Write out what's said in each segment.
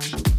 time.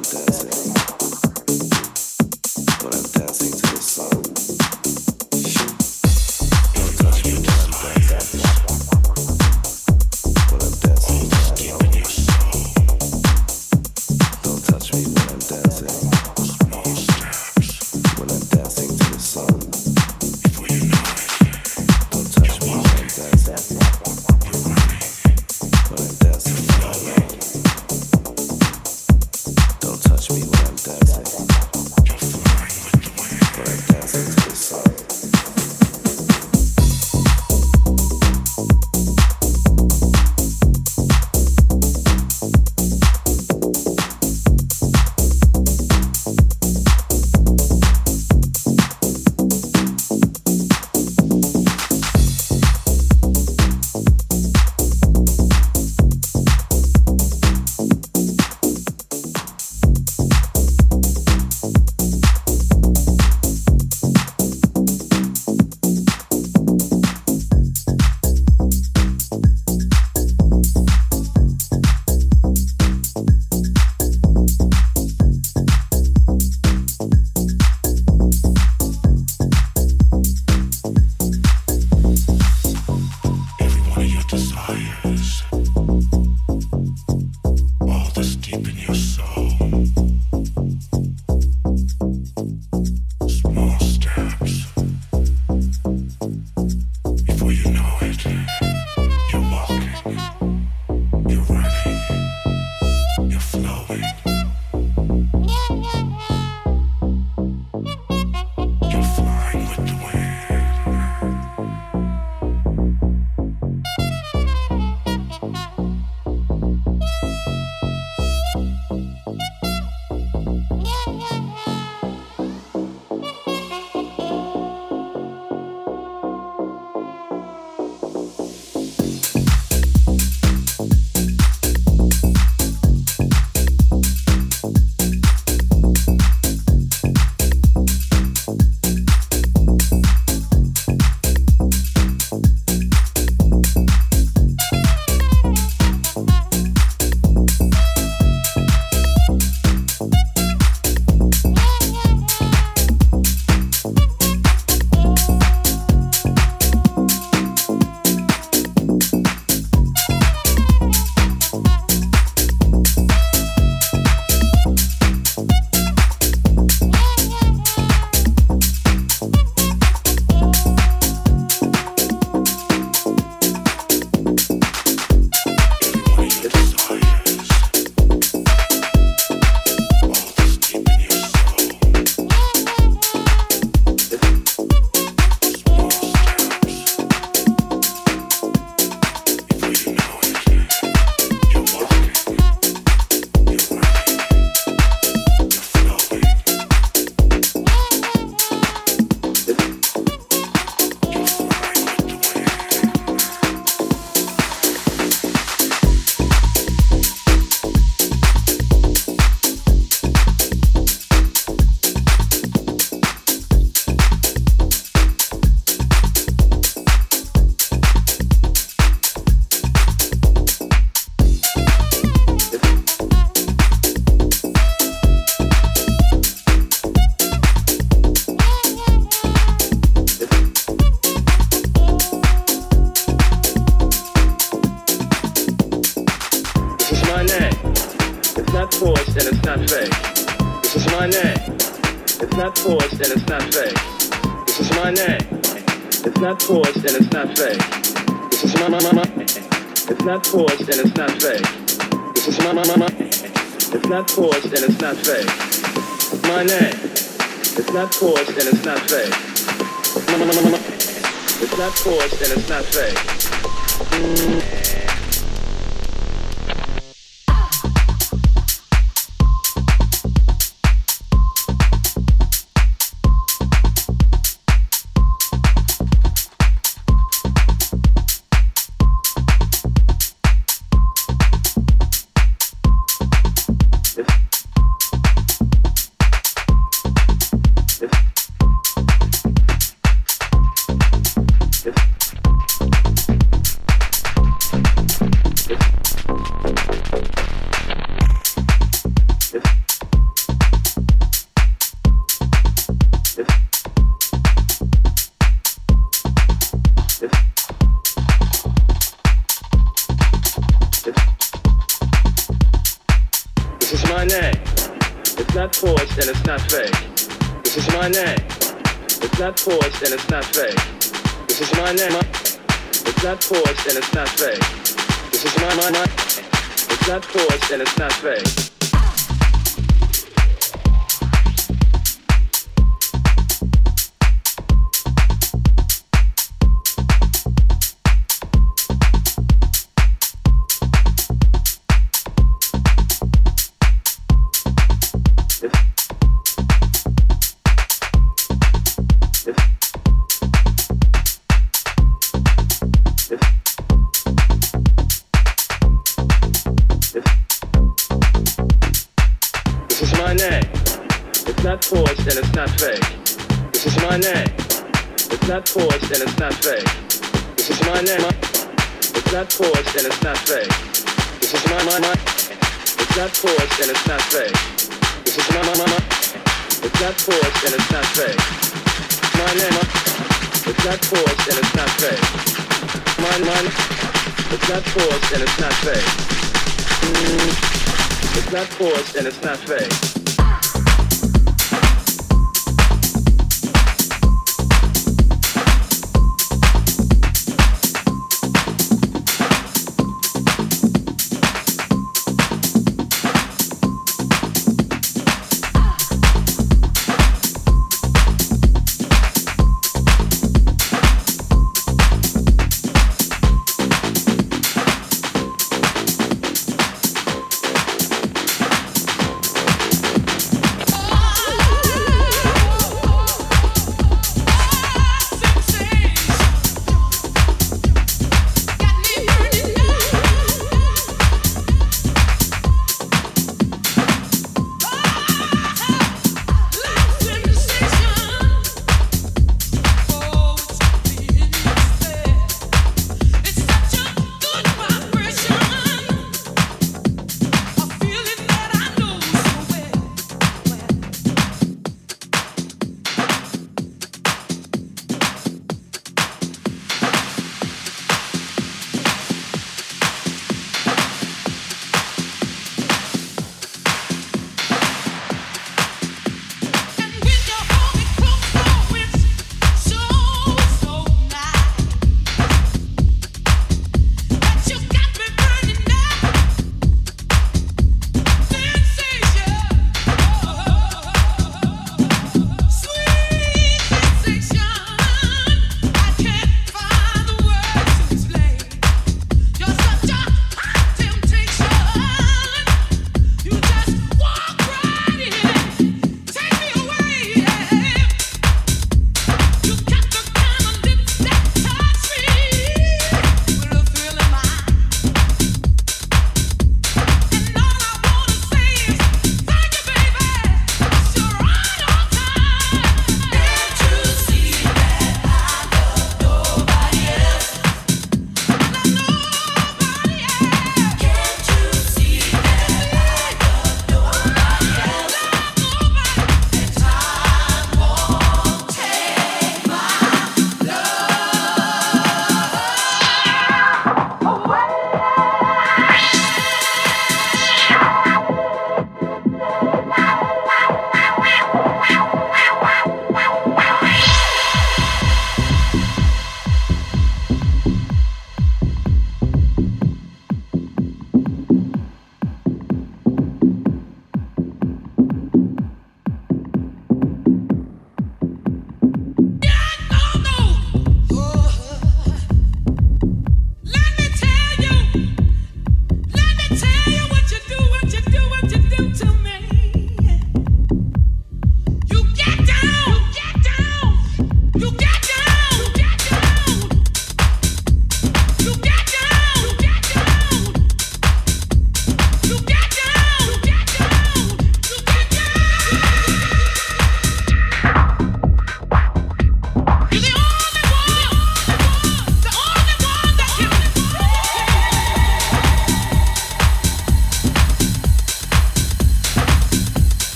does it? Not forced and it's not fake. This is my my my. my. It's not forced and it's not fake. My name. It's not forced and it's not fake. It's not forced and it's not fake. This not fake. This is my name. It's not forced and it's not fake. This is my name. It's not forced and it's not fake. This is my my my. It's not forced and it's not fake. My name. It's not forced and it's not fake. This is my name. It's not forced and it's not fake. This is my my my. It's not forced and it's not fake. This is my my my. my. It's not forced and it's not fake. My name. It's not forced and it's not fake. Mine mine. It's not forced and it's not fake. It's not forced and it's not fake.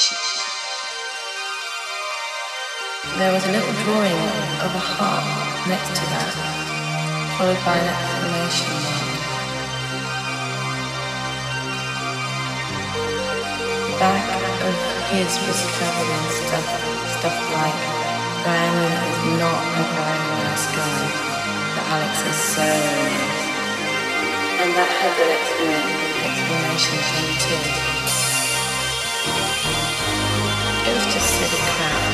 There was a little drawing of a heart next to that, followed by an exclamation mark. Back of his was covered in stuff, stuff like Diana is not a very nice guy, but Alex is so. And that had an explanation thing too. It was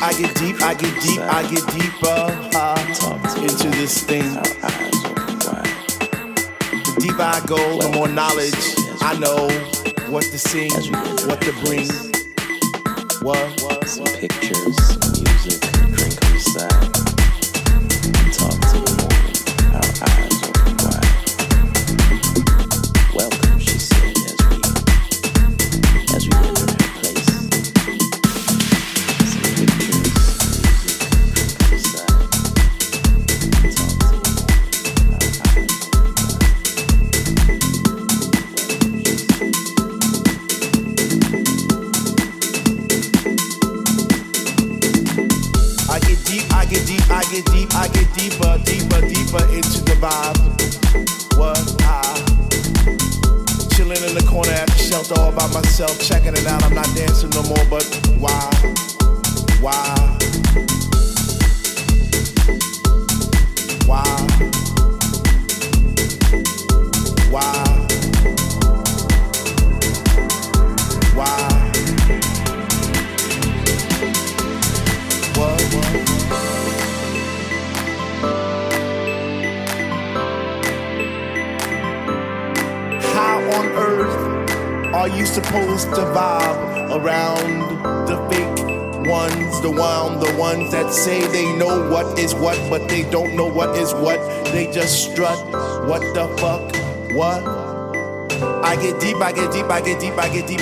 I get deep, I get deep, I get deeper uh, into this thing. The deeper I go, the more knowledge I know what to sing, what to bring. What? Some pictures, music, drink on the side.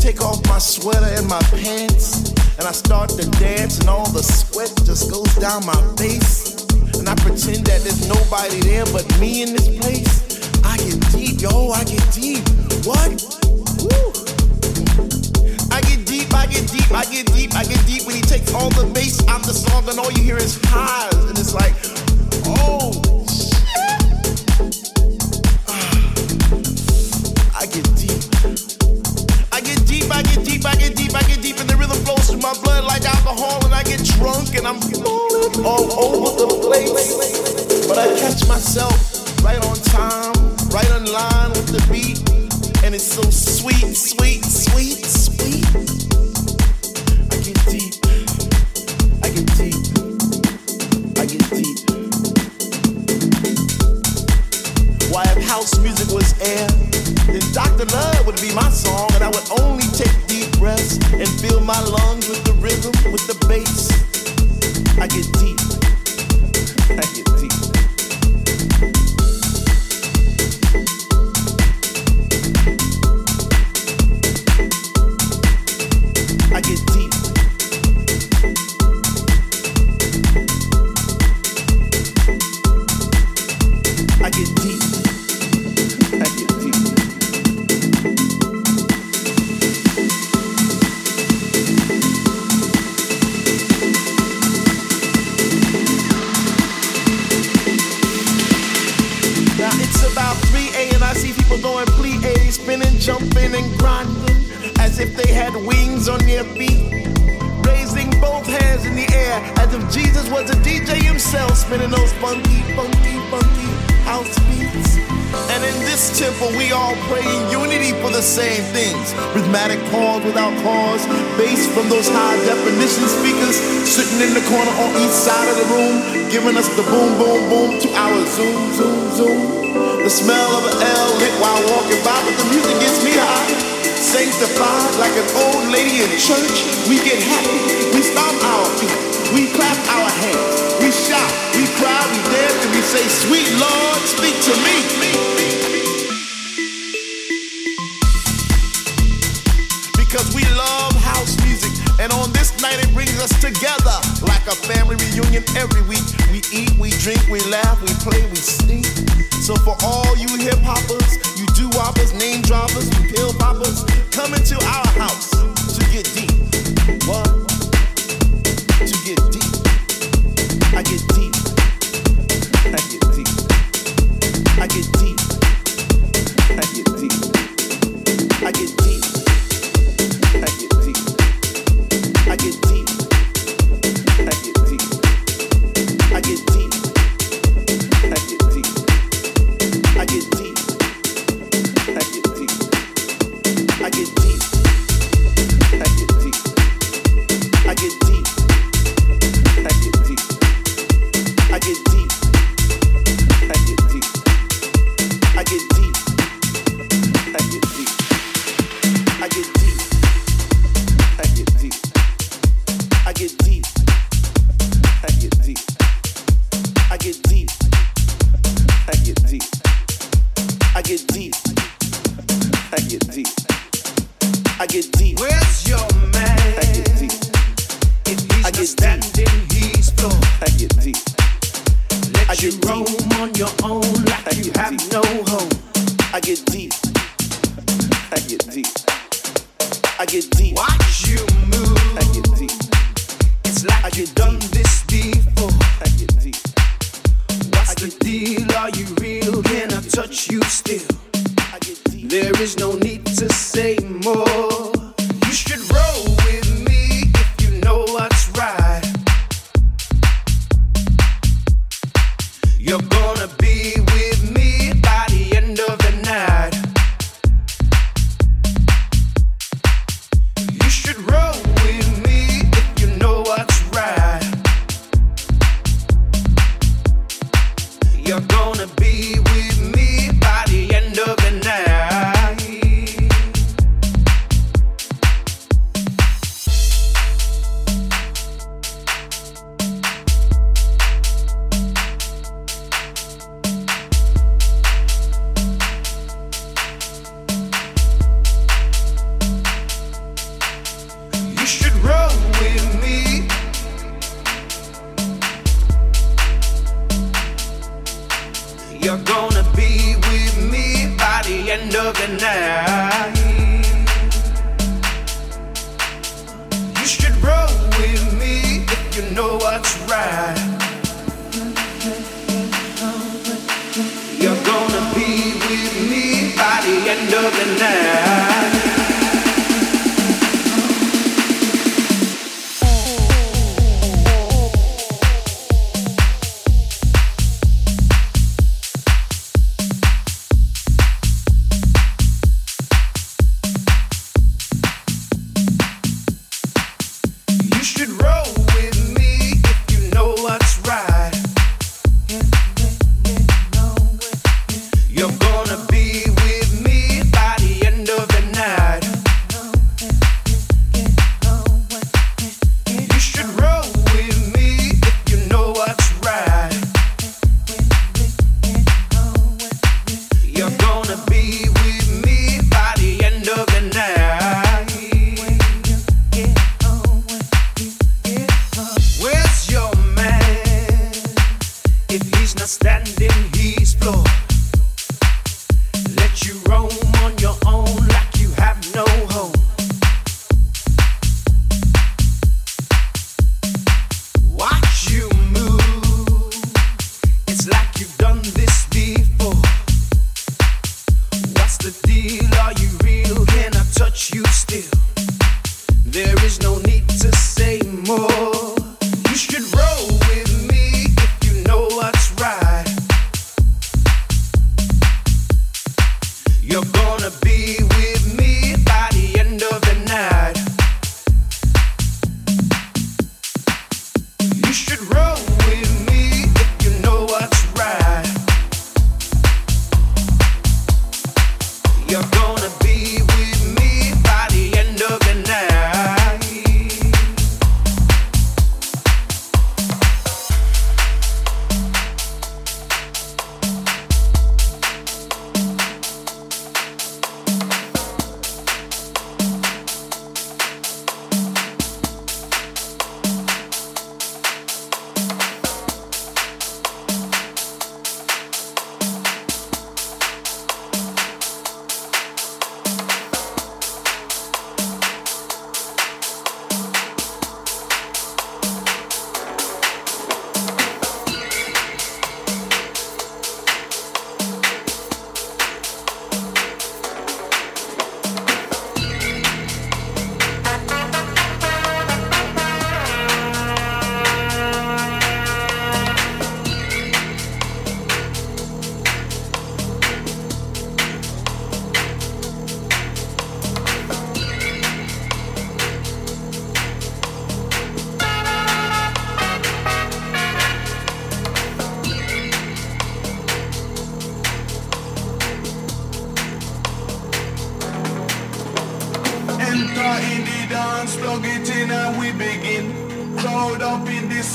Take off my sweater and my pants, and I start to dance, and all the sweat just goes down my face. And I pretend that there's nobody there but me in this place. I get deep, yo, I get deep. What? Woo. I get deep, I get deep, I get deep, I get deep. When he takes all the bass out the song, and all you hear is highs, and it's like, oh.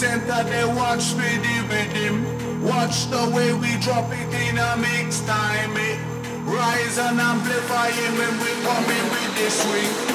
center, they watch me the rhythm. Eh, watch the way we drop it in a mix time. It rise and amplify it when we come in with this swing.